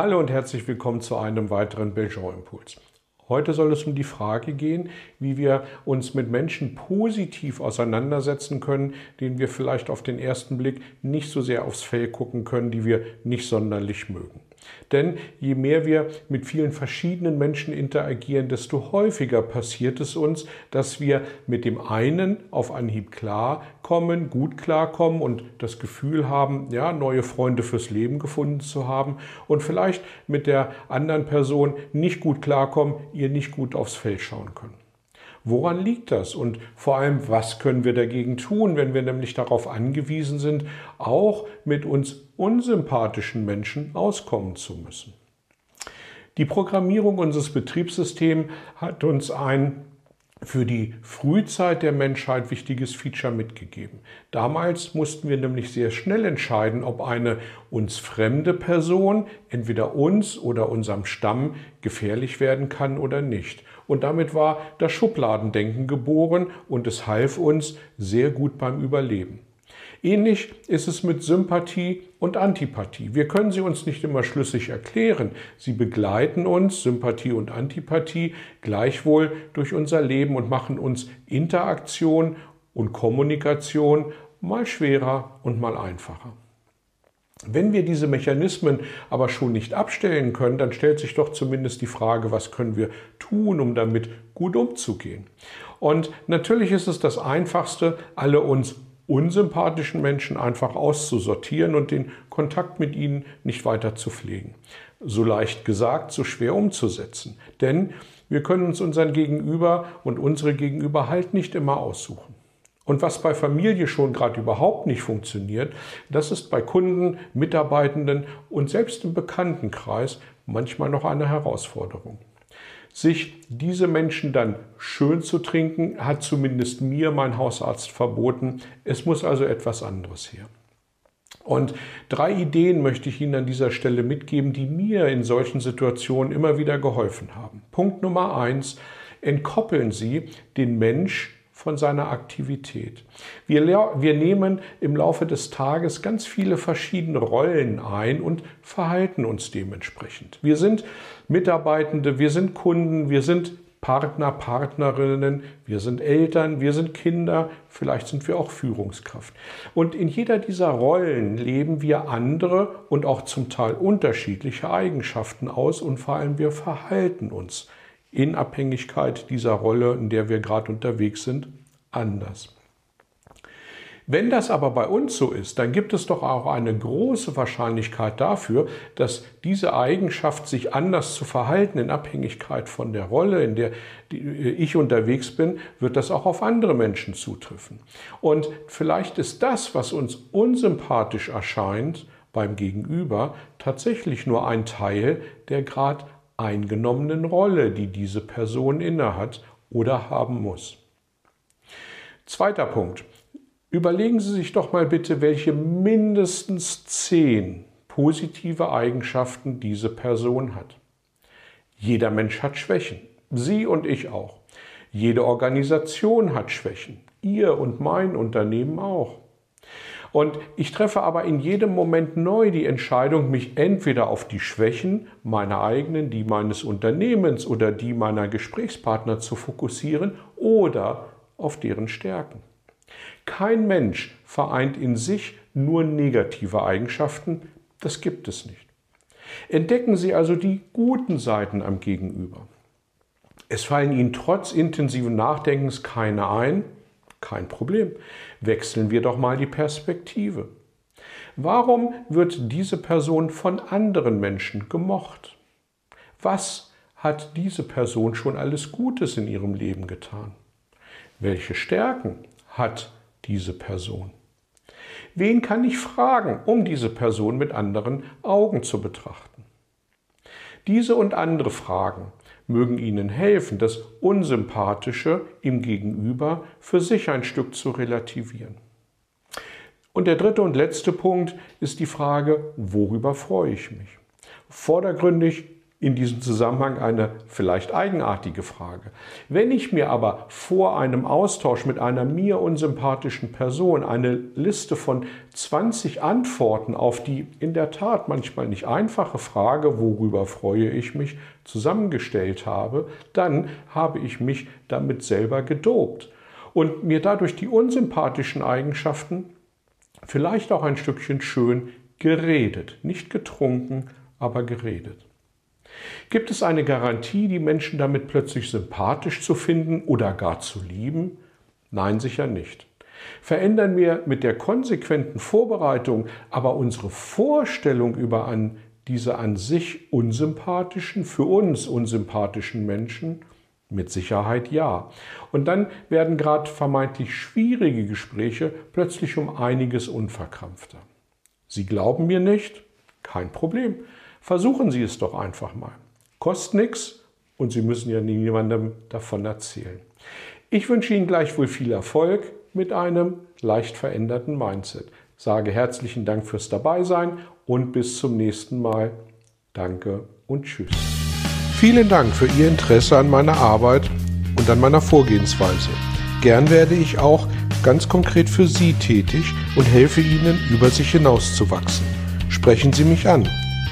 Hallo und herzlich willkommen zu einem weiteren Belgian Impuls. Heute soll es um die Frage gehen, wie wir uns mit Menschen positiv auseinandersetzen können, denen wir vielleicht auf den ersten Blick nicht so sehr aufs Fell gucken können, die wir nicht sonderlich mögen. Denn je mehr wir mit vielen verschiedenen Menschen interagieren, desto häufiger passiert es uns, dass wir mit dem einen auf Anhieb klarkommen, gut klarkommen und das Gefühl haben, ja, neue Freunde fürs Leben gefunden zu haben und vielleicht mit der anderen Person nicht gut klarkommen, ihr nicht gut aufs Feld schauen können. Woran liegt das? Und vor allem, was können wir dagegen tun, wenn wir nämlich darauf angewiesen sind, auch mit uns unsympathischen Menschen auskommen zu müssen? Die Programmierung unseres Betriebssystems hat uns ein für die Frühzeit der Menschheit wichtiges Feature mitgegeben. Damals mussten wir nämlich sehr schnell entscheiden, ob eine uns fremde Person entweder uns oder unserem Stamm gefährlich werden kann oder nicht. Und damit war das Schubladendenken geboren und es half uns sehr gut beim Überleben. Ähnlich ist es mit Sympathie und Antipathie. Wir können sie uns nicht immer schlüssig erklären. Sie begleiten uns, Sympathie und Antipathie, gleichwohl durch unser Leben und machen uns Interaktion und Kommunikation mal schwerer und mal einfacher. Wenn wir diese Mechanismen aber schon nicht abstellen können, dann stellt sich doch zumindest die Frage, was können wir tun, um damit gut umzugehen. Und natürlich ist es das Einfachste, alle uns unsympathischen Menschen einfach auszusortieren und den Kontakt mit ihnen nicht weiter zu pflegen. So leicht gesagt, so schwer umzusetzen. Denn wir können uns unseren Gegenüber und unsere Gegenüber halt nicht immer aussuchen. Und was bei Familie schon gerade überhaupt nicht funktioniert, das ist bei Kunden, Mitarbeitenden und selbst im Bekanntenkreis manchmal noch eine Herausforderung. Sich diese Menschen dann schön zu trinken, hat zumindest mir mein Hausarzt verboten. Es muss also etwas anderes her. Und drei Ideen möchte ich Ihnen an dieser Stelle mitgeben, die mir in solchen Situationen immer wieder geholfen haben. Punkt Nummer eins, entkoppeln Sie den Mensch von seiner Aktivität. Wir, wir nehmen im Laufe des Tages ganz viele verschiedene Rollen ein und verhalten uns dementsprechend. Wir sind Mitarbeitende, wir sind Kunden, wir sind Partner, Partnerinnen, wir sind Eltern, wir sind Kinder, vielleicht sind wir auch Führungskraft. Und in jeder dieser Rollen leben wir andere und auch zum Teil unterschiedliche Eigenschaften aus und vor allem wir verhalten uns in Abhängigkeit dieser Rolle, in der wir gerade unterwegs sind, anders. Wenn das aber bei uns so ist, dann gibt es doch auch eine große Wahrscheinlichkeit dafür, dass diese Eigenschaft, sich anders zu verhalten in Abhängigkeit von der Rolle, in der ich unterwegs bin, wird das auch auf andere Menschen zutreffen. Und vielleicht ist das, was uns unsympathisch erscheint beim Gegenüber, tatsächlich nur ein Teil der gerade eingenommenen Rolle, die diese Person innehat oder haben muss. Zweiter Punkt. Überlegen Sie sich doch mal bitte, welche mindestens zehn positive Eigenschaften diese Person hat. Jeder Mensch hat Schwächen. Sie und ich auch. Jede Organisation hat Schwächen. Ihr und mein Unternehmen auch. Und ich treffe aber in jedem Moment neu die Entscheidung, mich entweder auf die Schwächen meiner eigenen, die meines Unternehmens oder die meiner Gesprächspartner zu fokussieren oder auf deren Stärken. Kein Mensch vereint in sich nur negative Eigenschaften, das gibt es nicht. Entdecken Sie also die guten Seiten am Gegenüber. Es fallen Ihnen trotz intensiven Nachdenkens keine ein, kein Problem. Wechseln wir doch mal die Perspektive. Warum wird diese Person von anderen Menschen gemocht? Was hat diese Person schon alles Gutes in ihrem Leben getan? Welche Stärken hat diese Person? Wen kann ich fragen, um diese Person mit anderen Augen zu betrachten? Diese und andere Fragen mögen Ihnen helfen, das Unsympathische im Gegenüber für sich ein Stück zu relativieren. Und der dritte und letzte Punkt ist die Frage, worüber freue ich mich? Vordergründig in diesem Zusammenhang eine vielleicht eigenartige Frage. Wenn ich mir aber vor einem Austausch mit einer mir unsympathischen Person eine Liste von 20 Antworten auf die in der Tat manchmal nicht einfache Frage, worüber freue ich mich, zusammengestellt habe, dann habe ich mich damit selber gedopt und mir dadurch die unsympathischen Eigenschaften vielleicht auch ein Stückchen schön geredet, nicht getrunken, aber geredet. Gibt es eine Garantie, die Menschen damit plötzlich sympathisch zu finden oder gar zu lieben? Nein, sicher nicht. Verändern wir mit der konsequenten Vorbereitung aber unsere Vorstellung über an diese an sich unsympathischen, für uns unsympathischen Menschen? Mit Sicherheit ja. Und dann werden gerade vermeintlich schwierige Gespräche plötzlich um einiges unverkrampfter. Sie glauben mir nicht? Kein Problem. Versuchen Sie es doch einfach mal. Kostet nichts und Sie müssen ja niemandem davon erzählen. Ich wünsche Ihnen gleichwohl viel Erfolg mit einem leicht veränderten Mindset. Sage herzlichen Dank fürs Dabeisein und bis zum nächsten Mal. Danke und tschüss. Vielen Dank für Ihr Interesse an meiner Arbeit und an meiner Vorgehensweise. Gern werde ich auch ganz konkret für Sie tätig und helfe Ihnen, über sich hinauszuwachsen. Sprechen Sie mich an.